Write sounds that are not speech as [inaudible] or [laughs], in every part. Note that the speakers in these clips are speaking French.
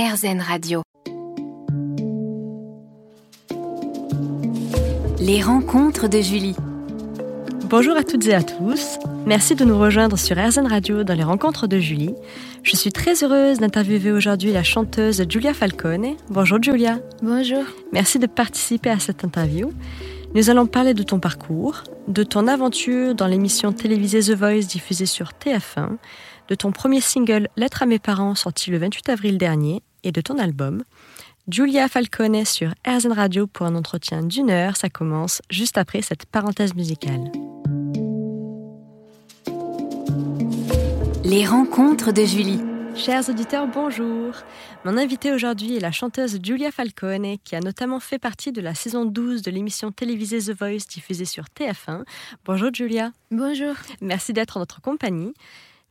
RZN Radio. Les rencontres de Julie. Bonjour à toutes et à tous. Merci de nous rejoindre sur RZN Radio dans les rencontres de Julie. Je suis très heureuse d'interviewer aujourd'hui la chanteuse Giulia Falcone. Bonjour Giulia. Bonjour. Merci de participer à cette interview. Nous allons parler de ton parcours, de ton aventure dans l'émission télévisée The Voice diffusée sur TF1, de ton premier single Lettre à mes parents sorti le 28 avril dernier et de ton album. Giulia Falcone sur RZN Radio pour un entretien d'une heure. Ça commence juste après cette parenthèse musicale. Les rencontres de Julie. Chers auditeurs, bonjour. Mon invitée aujourd'hui est la chanteuse Giulia Falcone, qui a notamment fait partie de la saison 12 de l'émission télévisée The Voice diffusée sur TF1. Bonjour Giulia. Bonjour. Merci d'être en notre compagnie.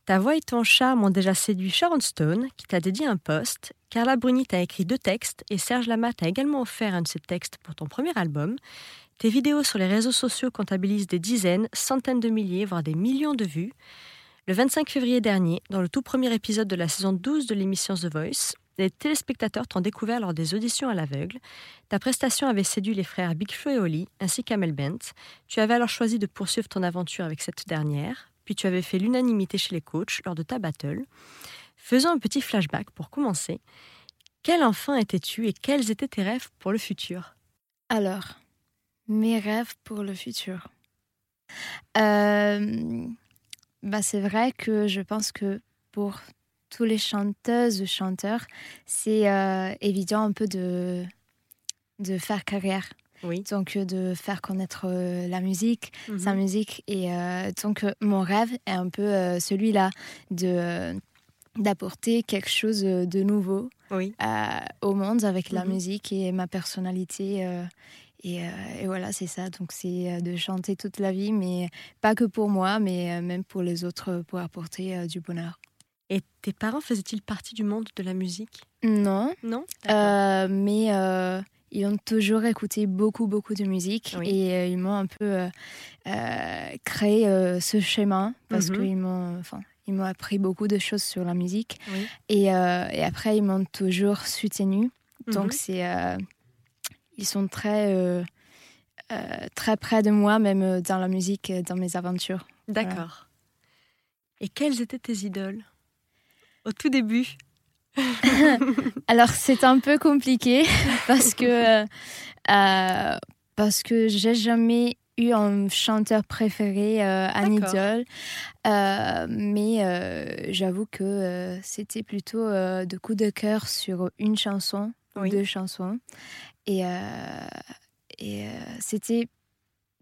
Ta voix et ton charme ont déjà séduit Sharon Stone, qui t'a dédié un poste. Carla Bruni t'a écrit deux textes et Serge Lama t'a également offert un de ses textes pour ton premier album. Tes vidéos sur les réseaux sociaux comptabilisent des dizaines, centaines de milliers, voire des millions de vues. Le 25 février dernier, dans le tout premier épisode de la saison 12 de l'émission The Voice, les téléspectateurs t'ont découvert lors des auditions à l'aveugle. Ta prestation avait séduit les frères Big Flo et Oli, ainsi qu'Amel Bent. Tu avais alors choisi de poursuivre ton aventure avec cette dernière, puis tu avais fait l'unanimité chez les coachs lors de ta battle. Faisons un petit flashback pour commencer. Quel enfant étais-tu et quels étaient tes rêves pour le futur? Alors, mes rêves pour le futur. Euh, bah c'est vrai que je pense que pour tous les chanteuses ou chanteurs, c'est euh, évident un peu de, de faire carrière. Oui. Donc euh, de faire connaître euh, la musique, Mhm. sa musique. Et euh, donc mon rêve est un peu celui-là, de d'apporter quelque chose de nouveau Oui. euh, au monde avec la Mhm. musique et ma personnalité. euh, et, euh, et voilà, c'est ça. Donc, c'est de chanter toute la vie, mais pas que pour moi, mais même pour les autres, pour apporter du bonheur. Et tes parents faisaient-ils partie du monde de la musique? Non, Non? Mais ils ont toujours écouté beaucoup, beaucoup de musique Oui. et euh, ils m'ont un peu euh, euh, créé ce schéma parce Mhm. qu'ils m'ont, enfin, ils m'ont appris beaucoup de choses sur la musique. Oui. Et, et après, ils m'ont toujours soutenu. Donc, Mhm. c'est, ils sont très, très près de moi, même dans la musique, dans mes aventures. D'accord. Et quelles étaient tes idoles? Au tout début? [laughs] Alors, c'est un peu compliqué [laughs] parce que, euh, euh, parce que j'ai jamais eu un chanteur préféré, euh, un idole. Euh, mais j'avoue que c'était plutôt de coups de cœur sur une chanson Oui. deux chansons. Et, et c'était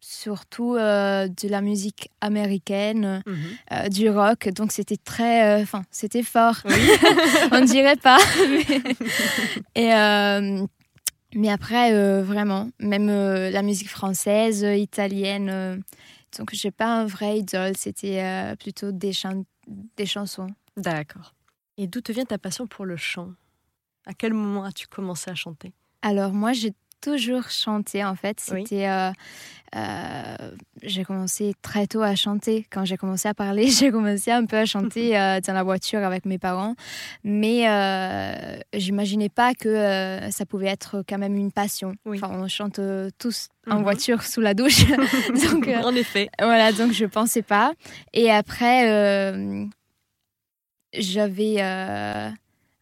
surtout euh, de la musique américaine, Mhm. euh, du rock. Donc c'était très, euh, enfin c'était fort. Oui. [laughs] On ne dirait pas. [laughs] mais, [laughs] et mais après vraiment, même la musique française, italienne. donc j'ai pas un vrai idole. C'était plutôt des chan- des chansons. D'accord. Et d'où te vient ta passion pour le chant? À quel moment as-tu commencé à chanter? Alors moi j'ai toujours chanté en fait. Oui. C'était euh, euh, j'ai commencé très tôt à chanter. Quand j'ai commencé à parler, [laughs] j'ai commencé un peu à chanter euh, dans la voiture avec mes parents. Mais euh, j'imaginais pas que ça pouvait être quand même une passion. Oui. Enfin, on chante tous en Mhm. voiture sous la douche. [laughs] [laughs] donc En effet. voilà, donc je pensais pas. Et après, j'avais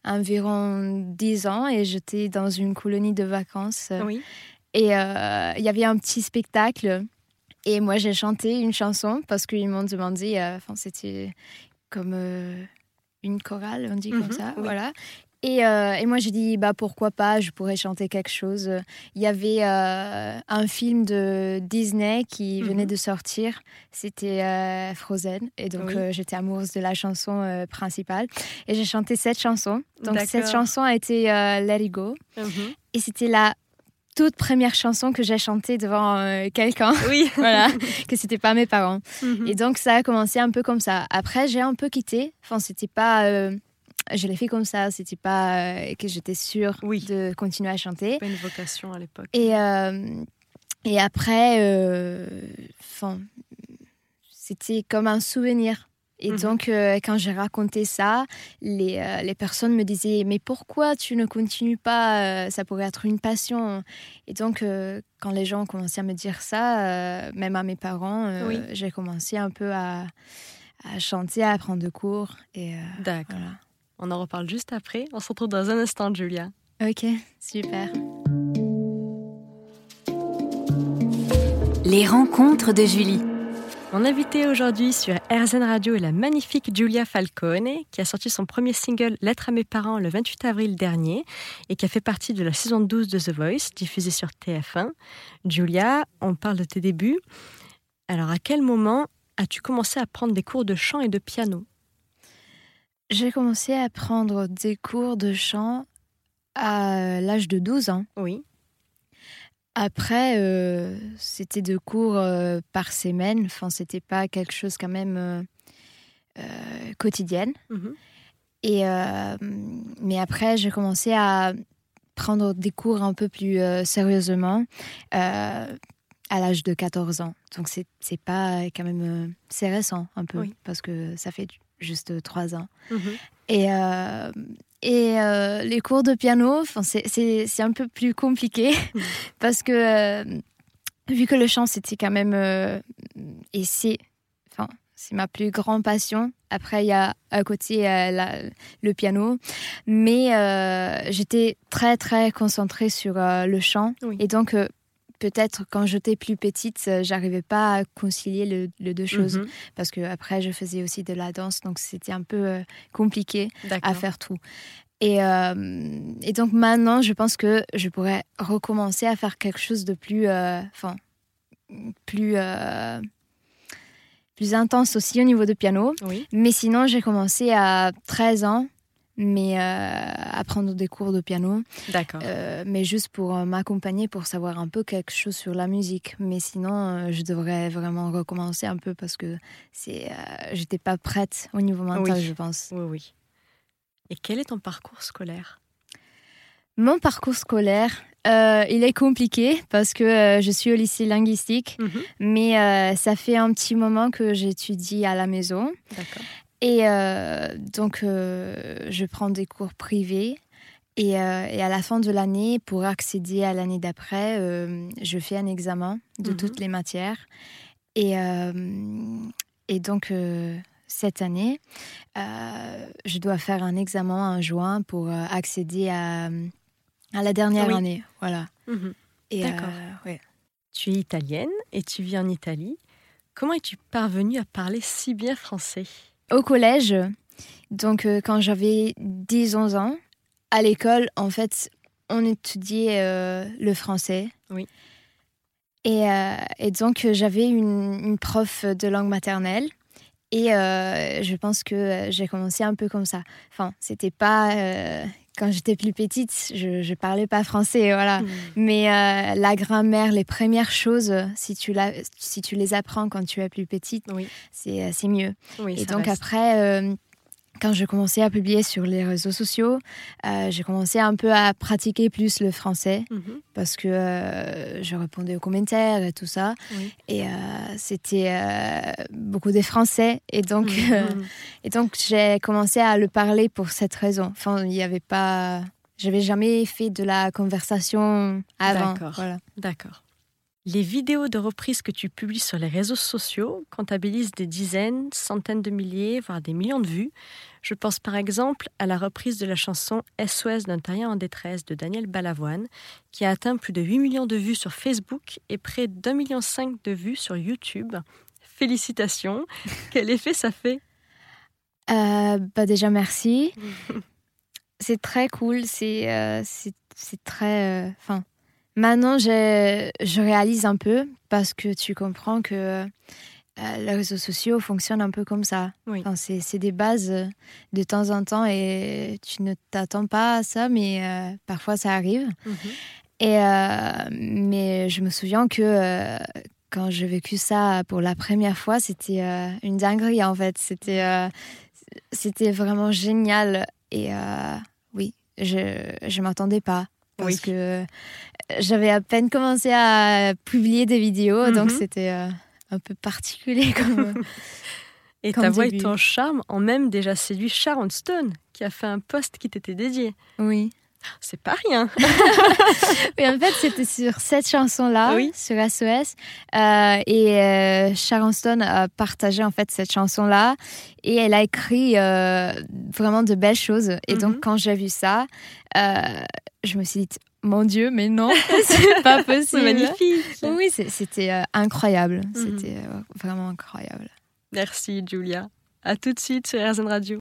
environ 10 ans et j'étais dans une colonie de vacances. Oui. Et euh, il y avait un petit spectacle. Et moi, j'ai chanté une chanson parce qu'ils m'ont demandé, euh, enfin, c'était comme euh, une chorale, on dit Mhm, comme ça. oui. Voilà. Et, et moi, j'ai dit, bah, pourquoi pas, je pourrais chanter quelque chose. Il y avait un film de Disney qui Mhm. venait de sortir. C'était Frozen. Et donc, Oui. j'étais amoureuse de la chanson principale. Et j'ai chanté cette chanson. Donc, cette chanson a été Let It Go. Mhm. Et c'était la toute première chanson que j'ai chantée devant euh, quelqu'un. [laughs] Oui. [laughs] voilà, que c'était pas mes parents. Mhm. Et donc ça a commencé un peu comme ça. Après, j'ai un peu quitté. Enfin, c'était pas. euh, je l'ai fait comme ça. C'était pas euh, que j'étais sûre Oui. de continuer à chanter. Pas une vocation à l'époque. Et, et après, enfin, c'était comme un souvenir Et Mhm. donc, euh, quand j'ai raconté ça, les, euh, les personnes me disaient Mais pourquoi tu ne continues pas euh, Ça pourrait être une passion? Et donc, euh, quand les gens ont commencé à me dire ça, euh, même à mes parents, euh, Oui. j'ai commencé un peu à, à chanter, à prendre des cours. Et euh, D'accord. voilà. On en reparle juste après. On se retrouve dans un instant, Julia. Ok, super. Les rencontres de Julie. Mon invité aujourd'hui sur RZN Radio est la magnifique Giulia Falcone, qui a sorti son premier single Lettre à mes parents le 28 avril dernier et qui a fait partie de la saison 12 de The Voice, diffusée sur TF1. Giulia, on parle de tes débuts. Alors, à quel moment as-tu commencé à prendre des cours de chant et de piano? J'ai commencé à prendre des cours de chant à l'âge de 12 ans. Oui. Après, euh, c'était deux cours euh, par semaine. Enfin, c'était pas quelque chose quand même euh, euh, quotidienne. Mhm. Et mais après, j'ai commencé à prendre des cours un peu plus sérieusement à l'âge de 14 ans. Donc c'est pas quand même c'est récent un peu Oui. parce que ça fait juste trois ans. Mhm. Et, et euh, les cours de piano, c'est- un peu plus compliqué [laughs] parce que euh, vu que le chant c'était quand même euh, et c'est enfin c'est ma plus grande passion. Après il y a à côté la- le piano, mais j'étais très très concentrée sur le chant Oui. et donc peut-être quand j'étais plus petite, euh, j'arrivais pas à concilier le- les deux choses Mhm. parce que après je faisais aussi de la danse, donc c'était un peu euh, compliqué à faire tout. Et, euh, et donc maintenant, je pense que je pourrais recommencer à faire quelque chose de plus, euh, enfin, plus, plus intense aussi au niveau de piano. Oui. Mais sinon, j'ai commencé à 13 ans, mais euh, à prendre des cours de piano, D'accord. euh, mais juste pour euh, m'accompagner, pour savoir un peu quelque chose sur la musique. Mais sinon, je devrais vraiment recommencer un peu parce que c'est, j'étais pas prête au niveau mental, Oui. je pense. Oui, oui. Et quel est ton parcours scolaire? Mon parcours scolaire, euh, il est compliqué parce que euh, je suis au lycée linguistique, Mhm. mais euh, ça fait un petit moment que j'étudie à la maison. Et euh, donc, euh, je prends des cours privés. Et, euh, et à la fin de l'année, pour accéder à l'année d'après, je fais un examen de Mhm. toutes les matières. Et, et donc, cette année, euh, je dois faire un examen en juin pour euh, accéder à, à la dernière Oui. année. Voilà. Mhm. D'accord. euh, ouais. Tu es italienne et tu vis en Italie. Comment es-tu parvenue à parler si bien français? Au collège, donc euh, quand j'avais 10-11 ans, à l'école, en fait, on étudiait euh, le français. Oui. Et, euh, et donc, j'avais une, une prof de langue maternelle. Et je pense que j'ai commencé un peu comme ça. Enfin, c'était pas. Euh, quand j'étais plus petite, je, je parlais pas français, voilà. Mais euh, la grammaire, les premières choses, si tu, la, si tu les apprends quand tu es plus petite, Oui. c'est c'est mieux. Oui, Et donc reste. après, euh, quand je commençais à publier sur les réseaux sociaux, euh, j'ai commencé un peu à pratiquer plus le français Mhm. parce que euh, je répondais aux commentaires et tout ça. Oui. Et euh, c'était beaucoup des Français. Et donc, Mhm. et donc j'ai commencé à le parler pour cette raison. Enfin, il n'y avait pas... J'avais jamais fait de la conversation avant. D'accord. Voilà. D'accord. Les vidéos de reprises que tu publies sur les réseaux sociaux comptabilisent des dizaines, centaines de milliers, voire des millions de vues. Je pense par exemple à la reprise de la chanson SOS d'un terrien en détresse de Daniel Balavoine, qui a atteint plus de 8 millions de vues sur Facebook et près d'un million cinq de vues sur YouTube. Félicitations. [laughs] Quel effet ça fait? Euh, bah déjà, merci. [laughs] c'est très cool. C'est euh, très. euh, maintenant, je, je réalise un peu parce que tu comprends que euh, les réseaux sociaux fonctionnent un peu comme ça. Oui. Enfin, c'est des bases euh, de temps en temps et tu ne t'attends pas à ça, mais euh, parfois ça arrive. Et euh, mais je me souviens que quand j'ai vécu ça pour la première fois, c'était une dinguerie en fait. C'était c'était vraiment génial. Et oui, je je m'attendais pas parce Oui. que j'avais à peine commencé à publier des vidéos, donc Mhm. c'était euh, un peu particulier [laughs] comme. Et Comme ta voix début. et ton charme ont même déjà séduit Sharon Stone, qui a fait un post qui t'était dédié. Oui. C'est pas rien. [laughs] [laughs] Oui, en fait, c'était sur cette chanson-là, Oui. sur SOS. euh, et euh, Sharon Stone a partagé en fait cette chanson-là. Et elle a écrit euh, vraiment de belles choses. Et Mhm. donc, quand j'ai vu ça, euh, je me suis dit, mon Dieu, mais non, [laughs] c'est pas possible. C'est magnifique. Oui, c'était euh, incroyable. Mhm. C'était euh, vraiment incroyable. Merci Julia. À tout de suite sur RZN Radio.